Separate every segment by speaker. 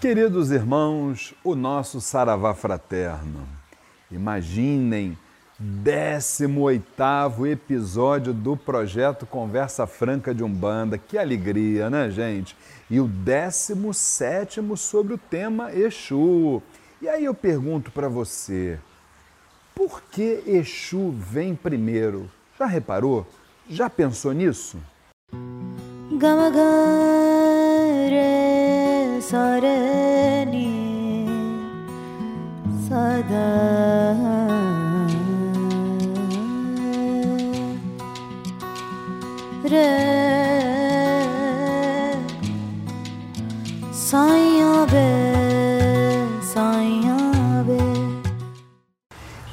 Speaker 1: Queridos irmãos, o nosso Saravá fraterno. Imaginem, 18 episódio do projeto Conversa Franca de Umbanda. Que alegria, né, gente? E o 17 sobre o tema Exu. E aí eu pergunto para você, por que Exu vem primeiro? Já reparou? Já pensou nisso?
Speaker 2: सरनि सदा रे साइया बे साइया बे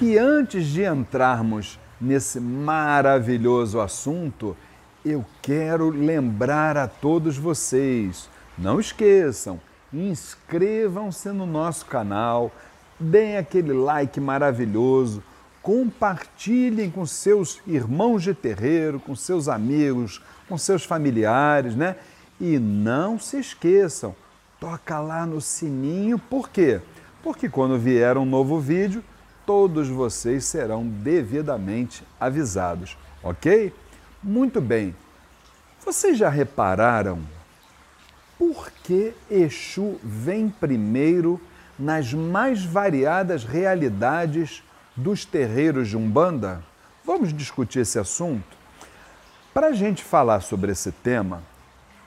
Speaker 1: E antes de entrarmos nesse maravilhoso assunto, eu quero lembrar a todos vocês não esqueçam, inscrevam-se no nosso canal, deem aquele like maravilhoso, compartilhem com seus irmãos de terreiro, com seus amigos, com seus familiares, né? E não se esqueçam, toca lá no sininho, por quê? Porque quando vier um novo vídeo, todos vocês serão devidamente avisados, ok? Muito bem. Vocês já repararam que Exu vem primeiro nas mais variadas realidades dos terreiros de Umbanda? Vamos discutir esse assunto? Para a gente falar sobre esse tema,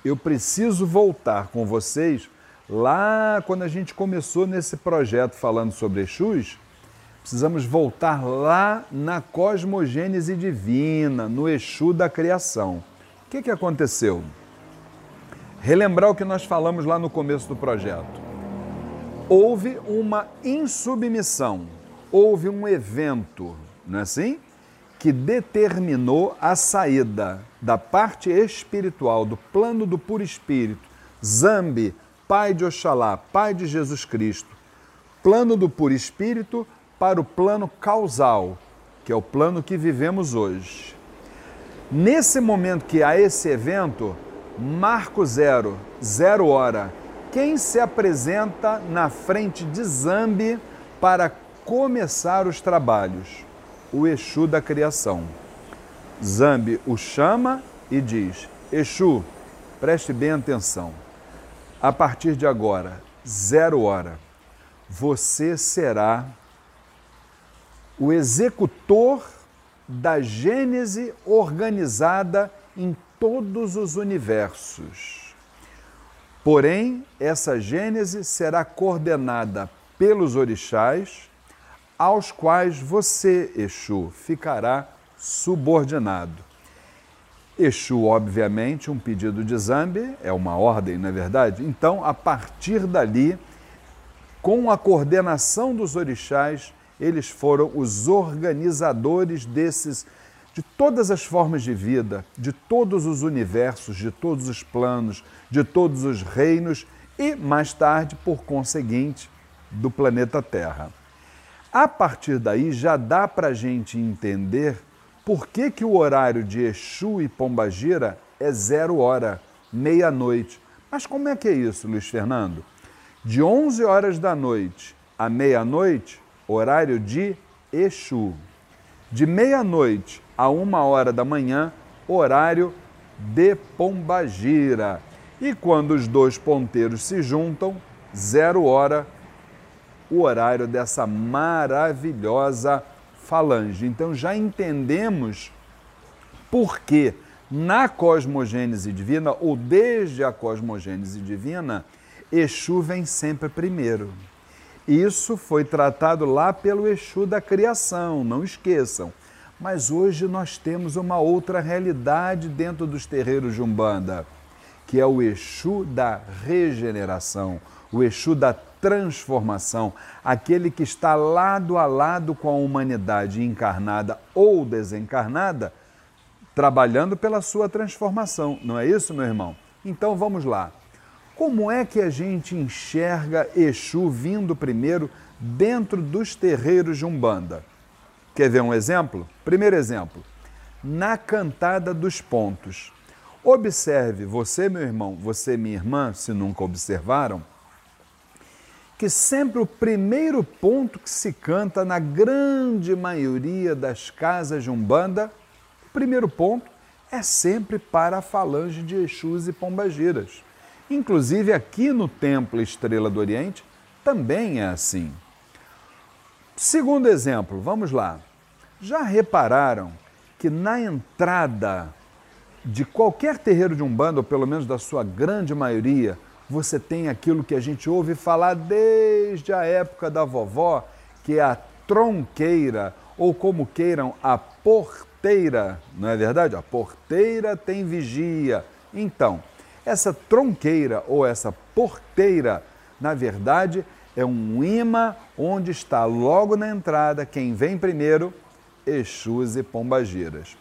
Speaker 1: eu preciso voltar com vocês lá quando a gente começou nesse projeto falando sobre Exus. Precisamos voltar lá na cosmogênese divina, no Exu da criação. O que, que aconteceu? Relembrar o que nós falamos lá no começo do projeto. Houve uma insubmissão, houve um evento, não é assim? Que determinou a saída da parte espiritual, do plano do puro espírito, Zambi, pai de Oxalá, pai de Jesus Cristo, plano do puro espírito para o plano causal, que é o plano que vivemos hoje. Nesse momento que há esse evento, Marco zero, zero hora. Quem se apresenta na frente de Zambi para começar os trabalhos? O Exu da criação. Zambi o chama e diz: Exu, preste bem atenção. A partir de agora, zero hora, você será o executor da gênese organizada em todos os universos. Porém, essa gênese será coordenada pelos orixás, aos quais você, Exu, ficará subordinado. Exu, obviamente, um pedido de Zambi, é uma ordem, não é verdade? Então, a partir dali, com a coordenação dos orixás, eles foram os organizadores desses de todas as formas de vida, de todos os universos, de todos os planos, de todos os reinos e, mais tarde, por conseguinte, do planeta Terra. A partir daí já dá para a gente entender por que, que o horário de Exu e Pombagira é zero hora, meia-noite. Mas como é que é isso, Luiz Fernando? De 11 horas da noite à meia-noite, horário de Exu. De meia-noite a uma hora da manhã, horário de Pombagira. E quando os dois ponteiros se juntam, zero hora, o horário dessa maravilhosa falange. Então já entendemos por que na cosmogênese divina, ou desde a cosmogênese divina, Exu vem sempre primeiro. Isso foi tratado lá pelo Exu da criação, não esqueçam. Mas hoje nós temos uma outra realidade dentro dos terreiros de Umbanda, que é o Exu da regeneração, o Exu da transformação, aquele que está lado a lado com a humanidade encarnada ou desencarnada, trabalhando pela sua transformação. Não é isso, meu irmão? Então vamos lá. Como é que a gente enxerga Exu vindo primeiro dentro dos terreiros de Umbanda? Quer ver um exemplo? Primeiro exemplo, na cantada dos pontos. Observe, você, meu irmão, você, minha irmã, se nunca observaram, que sempre o primeiro ponto que se canta na grande maioria das casas de Umbanda, o primeiro ponto é sempre para a falange de Exus e Pombagiras. Inclusive aqui no Templo Estrela do Oriente também é assim. Segundo exemplo, vamos lá. Já repararam que na entrada de qualquer terreiro de Umbanda, ou pelo menos da sua grande maioria, você tem aquilo que a gente ouve falar desde a época da vovó, que é a tronqueira, ou como queiram, a porteira, não é verdade? A porteira tem vigia. Então, essa tronqueira ou essa porteira, na verdade, é um imã onde está logo na entrada quem vem primeiro, Exus e Pombagiras.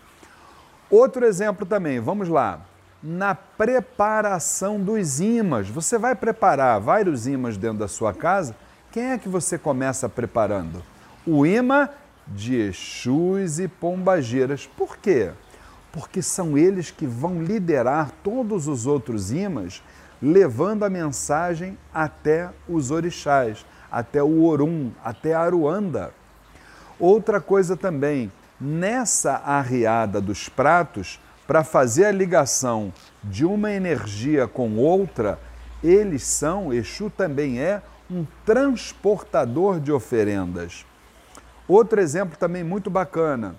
Speaker 1: Outro exemplo também, vamos lá na preparação dos imãs. Você vai preparar vários imãs dentro da sua casa, quem é que você começa preparando? O imã de Exus e Pombagiras. Por quê? Porque são eles que vão liderar todos os outros imãs, levando a mensagem até os orixás, até o Orum, até a Aruanda. Outra coisa também, nessa arriada dos pratos, para fazer a ligação de uma energia com outra, eles são, Exu também é, um transportador de oferendas. Outro exemplo também muito bacana.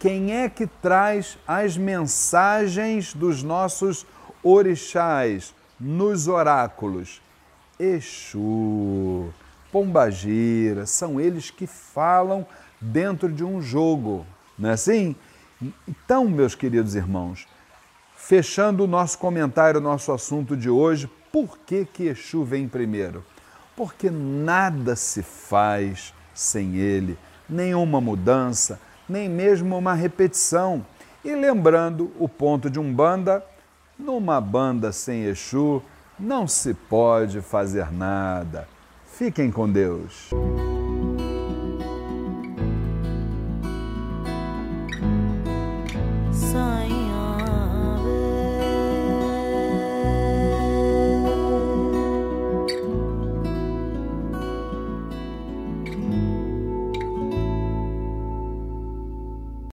Speaker 1: Quem é que traz as mensagens dos nossos orixás nos oráculos? Exu, Pombagira, são eles que falam dentro de um jogo, não é assim? Então, meus queridos irmãos, fechando o nosso comentário, o nosso assunto de hoje, por que, que Exu vem primeiro? Porque nada se faz sem ele, nenhuma mudança, nem mesmo uma repetição. E lembrando o ponto de um banda, numa banda sem Exu não se pode fazer nada. Fiquem com Deus.